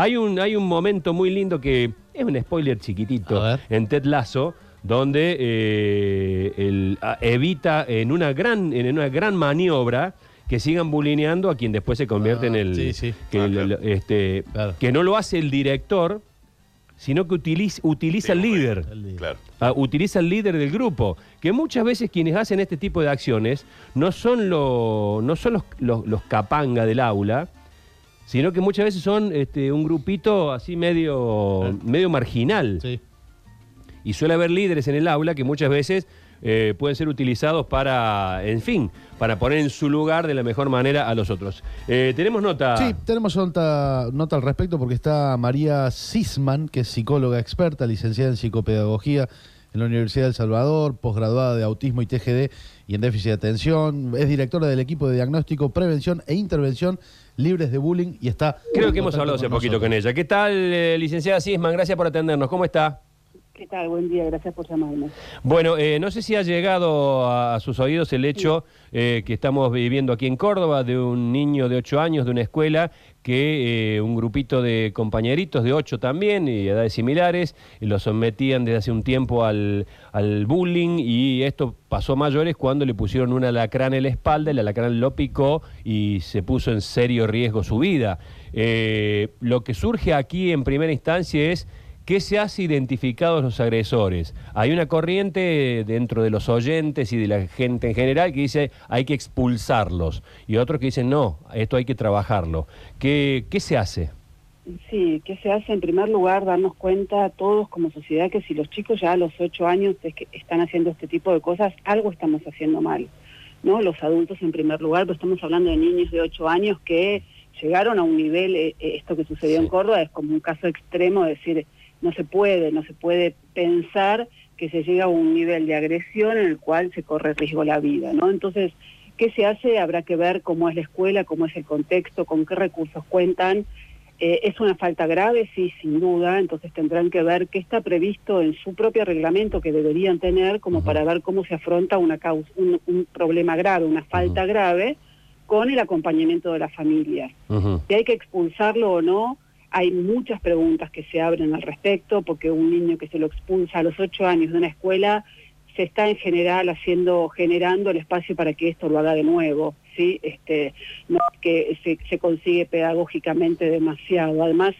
Hay un, hay un momento muy lindo que es un spoiler chiquitito en Ted Lasso, donde eh, el- a- evita en una gran, en una gran maniobra que sigan bulineando a quien después se convierte Ah, en el sí, sí. que, Ah, el- claro. este, Claro. que no lo hace el director, sino que utiliza, utiliza al líder. Claro. Ah, utiliza el líder del grupo. Que muchas veces quienes hacen este tipo de acciones no son, lo- no son los, los, los capanga del aula, sino que muchas veces son este, un grupito así medio, Claro. medio marginal. Sí. Y suele haber líderes en el aula que muchas veces eh, pueden ser utilizados para, en fin, para poner en su lugar de la mejor manera a los otros. Eh, Tenemos nota. Sí, tenemos nota, nota al respecto porque está María Sisman, que es psicóloga experta, licenciada en psicopedagogía en la Universidad de El Salvador, posgraduada de autismo y TGD y en déficit de atención. Es directora del equipo de diagnóstico, prevención e intervención libres de bullying y está. Creo que hemos hablado hace poquito con ella. ¿Qué tal, eh, licenciada Sisman? Gracias por atendernos. ¿Cómo está? ¿Qué tal? Buen día, gracias por llamarme. Bueno, eh, no sé si ha llegado a, sus oídos el hecho eh, que estamos viviendo aquí en Córdoba de un niño de 8 años de una escuela que eh, un grupito de compañeritos de 8 también y edades similares lo sometían desde hace un tiempo al, al bullying y esto pasó a mayores cuando le pusieron un alacrán en la espalda, el alacrán lo picó y se puso en serio riesgo su vida. Lo que surge aquí en primera instancia es ¿Qué se hace identificados los agresores? Hay una corriente dentro de los oyentes y de la gente en general que dice hay que expulsarlos y otros que dicen no, esto hay que trabajarlo. ¿Qué, qué se hace? Sí, ¿qué se hace? En primer lugar, darnos cuenta todos como sociedad que si los chicos ya a los ocho años es que están haciendo este tipo de cosas, algo estamos haciendo mal. ¿no? Los adultos en primer lugar, pero estamos hablando de niños de ocho años que llegaron a un nivel, eh, eh, esto que sucedió en. Córdoba es como un caso extremo, de decir, no se puede, no se puede pensar que se llega a un nivel de agresión en el cual se corre riesgo la vida, ¿no? Entonces, ¿qué se hace? Habrá que ver cómo es la escuela, cómo es el contexto, con qué recursos cuentan. Eh, ¿Es una falta grave? Sí, sin duda. Entonces tendrán que ver qué está previsto en su propio reglamento que deberían tener como para ver cómo se afronta una causa, un, un problema grave, una falta grave, con el acompañamiento de la familia. Ujú. Si hay que expulsarlo o no, hay muchas preguntas que se abren al respecto, porque un niño que se lo expulsa a los ocho años de una escuela se está en general haciendo, generando el espacio para que esto lo haga de nuevo, ¿sí? Este, no es que se, consigue pedagógicamente demasiado. Además,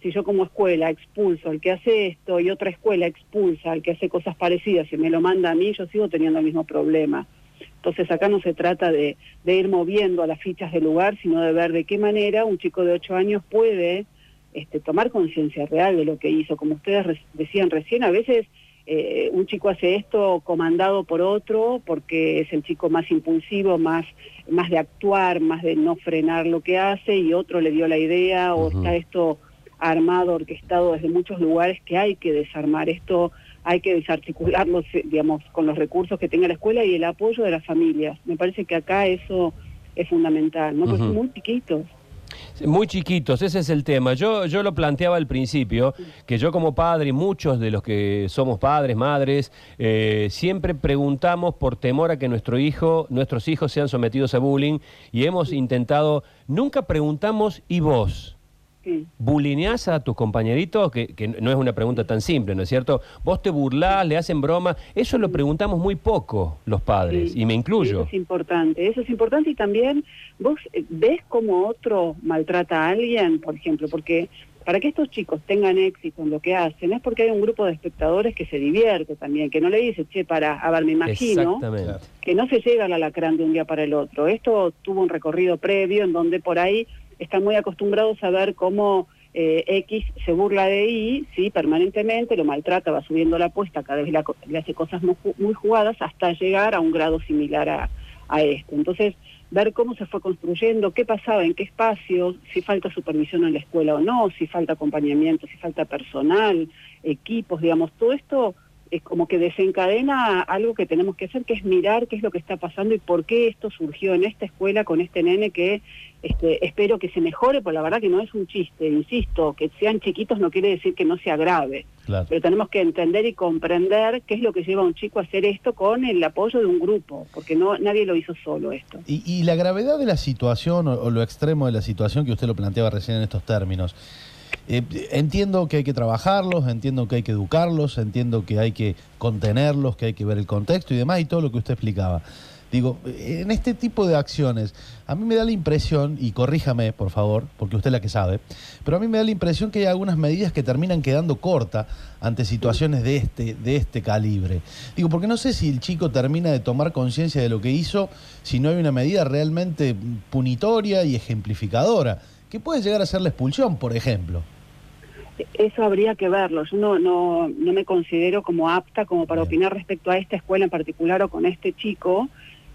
si yo como escuela expulso al que hace esto y otra escuela expulsa al que hace cosas parecidas y me lo manda a mí, yo sigo teniendo el mismo problema. Entonces acá no se trata de, de ir moviendo a las fichas del lugar, sino de ver de qué manera un chico de ocho años puede este, tomar conciencia real de lo que hizo. Como ustedes re- decían recién, a veces eh, un chico hace esto comandado por otro porque es el chico más impulsivo, más, más de actuar, más de no frenar lo que hace y otro le dio la idea o está esto armado, orquestado desde muchos lugares que hay que desarmar esto, hay que desarticularlo, digamos, con los recursos que tenga la escuela y el apoyo de las familias. Me parece que acá eso es fundamental, ¿no? Porque son muy chiquitos. Muy chiquitos, ese es el tema. Yo, yo lo planteaba al principio, que yo como padre, muchos de los que somos padres, madres, eh, siempre preguntamos por temor a que nuestro hijo, nuestros hijos sean sometidos a bullying y hemos intentado, nunca preguntamos, ¿y vos? Sí. ¿Bulineás a tus compañeritos? Que, que no es una pregunta tan simple, ¿no es cierto? ¿Vos te burlás, le hacen broma? Eso lo preguntamos muy poco los padres, Sí, y me incluyo. Eso es importante, eso es importante y también vos eh, ves cómo otro maltrata a alguien, por ejemplo, porque para que estos chicos tengan éxito en lo que hacen es porque hay un grupo de espectadores que se divierte también, que no le dice, che, para, a ver, me imagino que no se llega al alacrán de un día para el otro. Esto tuvo un recorrido previo en donde por ahí están muy acostumbrados a ver cómo eh, X se burla de Y, sí, permanentemente, lo maltrata, va subiendo la apuesta, cada vez le hace cosas muy, muy jugadas hasta llegar a un grado similar a, a esto. Entonces, ver cómo se fue construyendo, qué pasaba, en qué espacios, si falta supervisión en la escuela o no, si falta acompañamiento, si falta personal, equipos, digamos, todo esto es como que desencadena algo que tenemos que hacer, que es mirar qué es lo que está pasando y por qué esto surgió en esta escuela con este nene que este, espero que se mejore, porque la verdad que no es un chiste, insisto, que sean chiquitos no quiere decir que no sea grave, Claro. pero tenemos que entender y comprender qué es lo que lleva a un chico a hacer esto con el apoyo de un grupo, porque no nadie lo hizo solo esto. Y, y la gravedad de la situación o, o lo extremo de la situación que usted lo planteaba recién en estos términos, eh, entiendo que hay que trabajarlos, entiendo que hay que educarlos, entiendo que hay que contenerlos, que hay que ver el contexto y demás, y todo lo que usted explicaba. Digo, en este tipo de acciones, a mí me da la impresión, y corríjame por favor, porque usted es la que sabe, pero a mí me da la impresión que hay algunas medidas que terminan quedando cortas ante situaciones de este, de este calibre. Digo, porque no sé si el chico termina de tomar conciencia de lo que hizo si no hay una medida realmente punitoria y ejemplificadora, que puede llegar a ser la expulsión, por ejemplo. Eso habría que verlo. Yo no, no, no me considero como apta como para opinar respecto a esta escuela en particular o con este chico.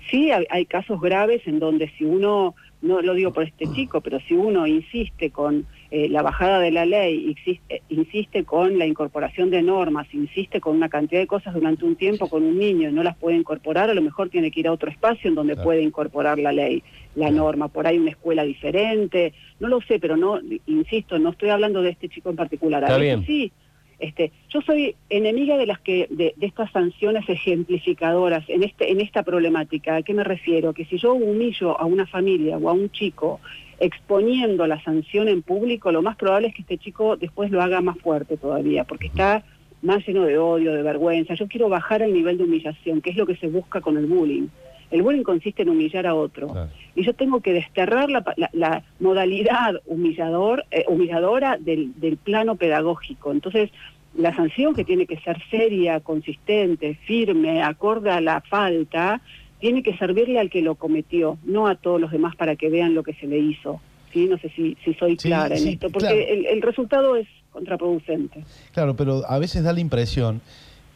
Sí, hay, casos graves en donde si uno, no lo digo por este chico, pero si uno insiste con eh, la bajada de la ley, eh, insiste con la incorporación de normas, insiste con una cantidad de cosas durante un tiempo con un niño y no las puede incorporar, a lo mejor tiene que ir a otro espacio en donde puede incorporar la ley, la norma, por ahí una escuela diferente, no lo sé, pero no, insisto, no estoy hablando de este chico en particular. Está bien. Sí, este, yo soy enemiga de las que de, estas sanciones ejemplificadoras en este en esta problemática. ¿A qué me refiero? Que si yo humillo a una familia o a un chico exponiendo la sanción en público, lo más probable es que este chico después lo haga más fuerte todavía, porque está más lleno de odio, de vergüenza. Yo quiero bajar el nivel de humillación, que es lo que se busca con el bullying. El bullying consiste en humillar a otro. Y yo tengo que desterrar la, modalidad humillador, eh, humilladora del, del plano pedagógico. Entonces, la sanción que tiene que ser seria, consistente, firme, acorde a la falta, tiene que servirle al que lo cometió, no a todos los demás para que vean lo que se le hizo. ¿sí? No sé si, si soy clara en esto, porque el, el, resultado es contraproducente. Claro, pero a veces da la impresión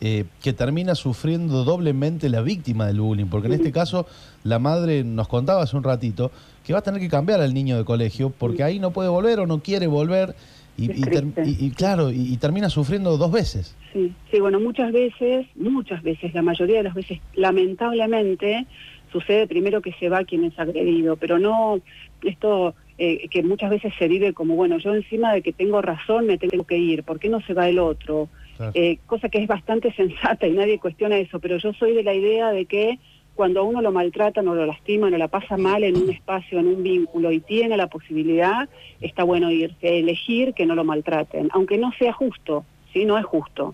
eh, que termina sufriendo doblemente la víctima del bullying, porque en este caso la madre nos contaba hace un ratito que va a tener que cambiar al niño de colegio porque ahí no puede volver o no quiere volver y, y, claro, y, termina sufriendo dos veces. Sí, sí, bueno, muchas veces, muchas veces, la mayoría de las veces, lamentablemente, sucede primero que se va quien es agredido, pero no esto eh, que muchas veces se vive como, bueno, yo encima de que tengo razón me tengo que ir, ¿por qué no se va el otro? Eh, cosa que es bastante sensata y nadie cuestiona eso, pero yo soy de la idea de que cuando a uno lo maltratan o lo lastiman o la pasa mal en un espacio, en un vínculo y tiene la posibilidad, está bueno irse, elegir que no lo maltraten, aunque no sea justo, ¿sí? No es justo.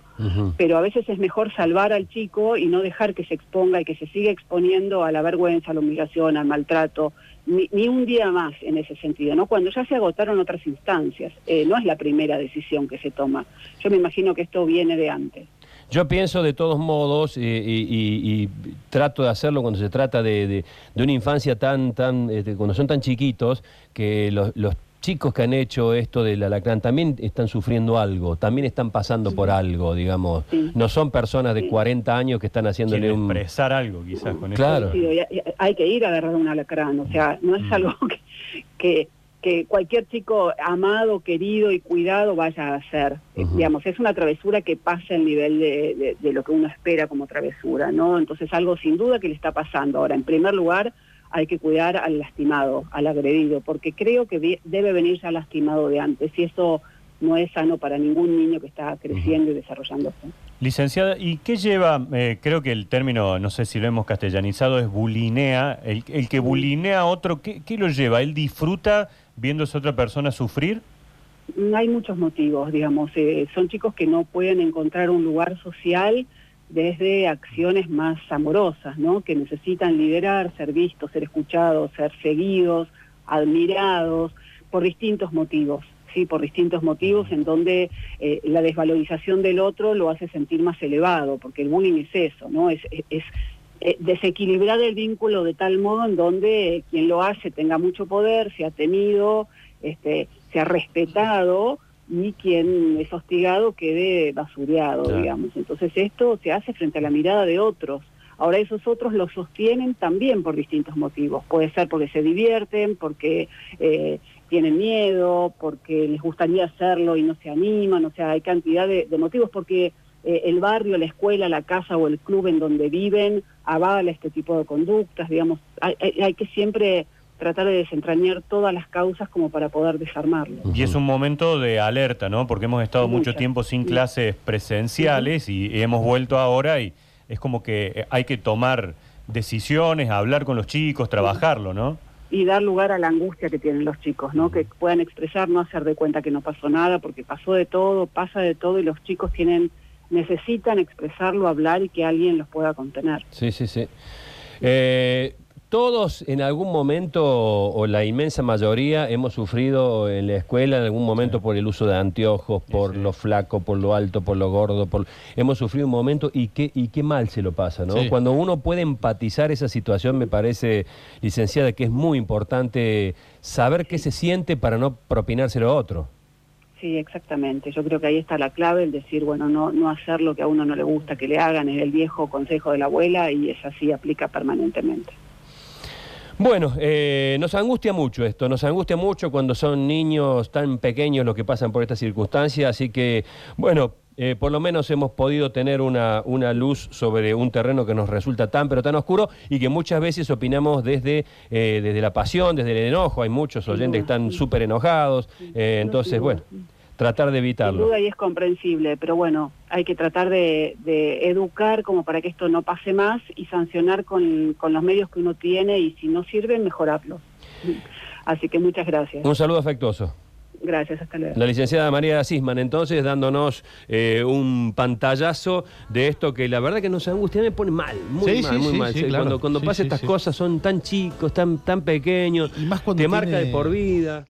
Pero a veces es mejor salvar al chico y no dejar que se exponga y que se siga exponiendo a la vergüenza, a la humillación, al maltrato, ni, un día más en ese sentido, ¿no? Cuando ya se agotaron otras instancias, eh, no es la primera decisión que se toma. Yo me imagino que esto viene de antes. Yo pienso de todos modos eh, y, trato de hacerlo cuando se trata de, una infancia tan, tan, este, cuando son tan chiquitos, que los, los chicos que han hecho esto del alacrán también están sufriendo algo, también están pasando por algo, digamos. No son personas de 40 años que están haciéndole un... expresar algo quizás con claro. hay que ir a agarrar un alacrán, o sea, no es mm. algo que, que, cualquier chico amado, querido y cuidado vaya a hacer. Digamos, es una travesura que pasa el nivel de, de lo que uno espera como travesura, ¿no? Entonces algo sin duda que le está pasando. Ahora, en primer lugar hay que cuidar al lastimado, al agredido, porque creo que debe venir ya lastimado de antes y eso no es sano para ningún niño que está creciendo y desarrollándose. Licenciada, ¿y qué lleva, eh, creo que el término, no sé si lo hemos castellanizado, es bulinea, el, que bulinea a otro, ¿qué, ¿qué, lo lleva? ¿Él disfruta viendo a otra persona sufrir? Hay muchos motivos, digamos, eh, son chicos que no pueden encontrar un lugar social, desde acciones más amorosas, ¿no? que necesitan liderar, ser vistos, ser escuchados, ser seguidos, admirados, por distintos motivos, ¿sí? por distintos motivos en donde eh, la desvalorización del otro lo hace sentir más elevado, porque el bullying es eso, ¿no? es, eh, desequilibrar el vínculo de tal modo en donde quien lo hace tenga mucho poder, se ha temido, este, se ha respetado, ni quien es hostigado quede basureado, digamos. Entonces esto se hace frente a la mirada de otros. Ahora esos otros lo sostienen también por distintos motivos. Puede ser porque se divierten, porque eh, tienen miedo, porque les gustaría hacerlo y no se animan, o sea, hay cantidad de, motivos porque eh, el barrio, la escuela, la casa o el club en donde viven avala este tipo de conductas, digamos, hay, hay que siempre tratar de desentrañar todas las causas como para poder desarmarlo. Y es un momento de alerta, ¿no? Porque hemos estado mucho tiempo sin clases presenciales y hemos vuelto ahora y es como que hay que tomar decisiones, hablar con los chicos, trabajarlo, ¿no? y dar lugar a la angustia que tienen los chicos, ¿no? Que puedan expresar, no hacer de cuenta que no pasó nada, porque pasó de todo, pasa de todo y los chicos tienen necesitan expresarlo, hablar y que alguien los pueda contener. Sí, sí, sí. Eh, todos en algún momento, o la inmensa mayoría, hemos sufrido en la escuela en algún momento por el uso de anteojos, por lo flaco, por lo alto, por lo gordo, por... hemos sufrido un momento y qué, y qué mal se lo pasa, ¿no? Sí. Cuando uno puede empatizar esa situación, me parece, licenciada, que es muy importante saber qué se siente para no propinárselo a otro. Sí, exactamente. Yo creo que ahí está la clave, el decir, bueno, no, no hacer lo que a uno no le gusta que le hagan, es el viejo consejo de la abuela y es así, aplica permanentemente. Bueno, eh, nos angustia mucho esto, nos angustia mucho cuando son niños tan pequeños los que pasan por esta circunstancia, así que, bueno, eh, por lo menos hemos podido tener una, una luz sobre un terreno que nos resulta tan pero tan oscuro y que muchas veces opinamos desde, eh, desde la pasión, desde el enojo, hay muchos oyentes que están súper enojados, eh, entonces, bueno. Tratar de Sin evitarlo. duda y es comprensible, pero bueno, hay que tratar de, de educar como para que esto no pase más y sancionar con, con los medios que uno tiene y si no sirven, mejorarlos. Así que muchas gracias. Un saludo afectuoso. Gracias, hasta luego. La licenciada María Sisman, entonces, dándonos eh, un pantallazo de esto que la verdad que nos angustia, me pone mal, muy Sí, mal, sí, muy sí, mal. sí, Sí, claro. Cuando, cuando Sí, pasan sí, estas sí. cosas son tan chicos, tan, tan pequeños, Y más cuando te marca tiene- de por vida.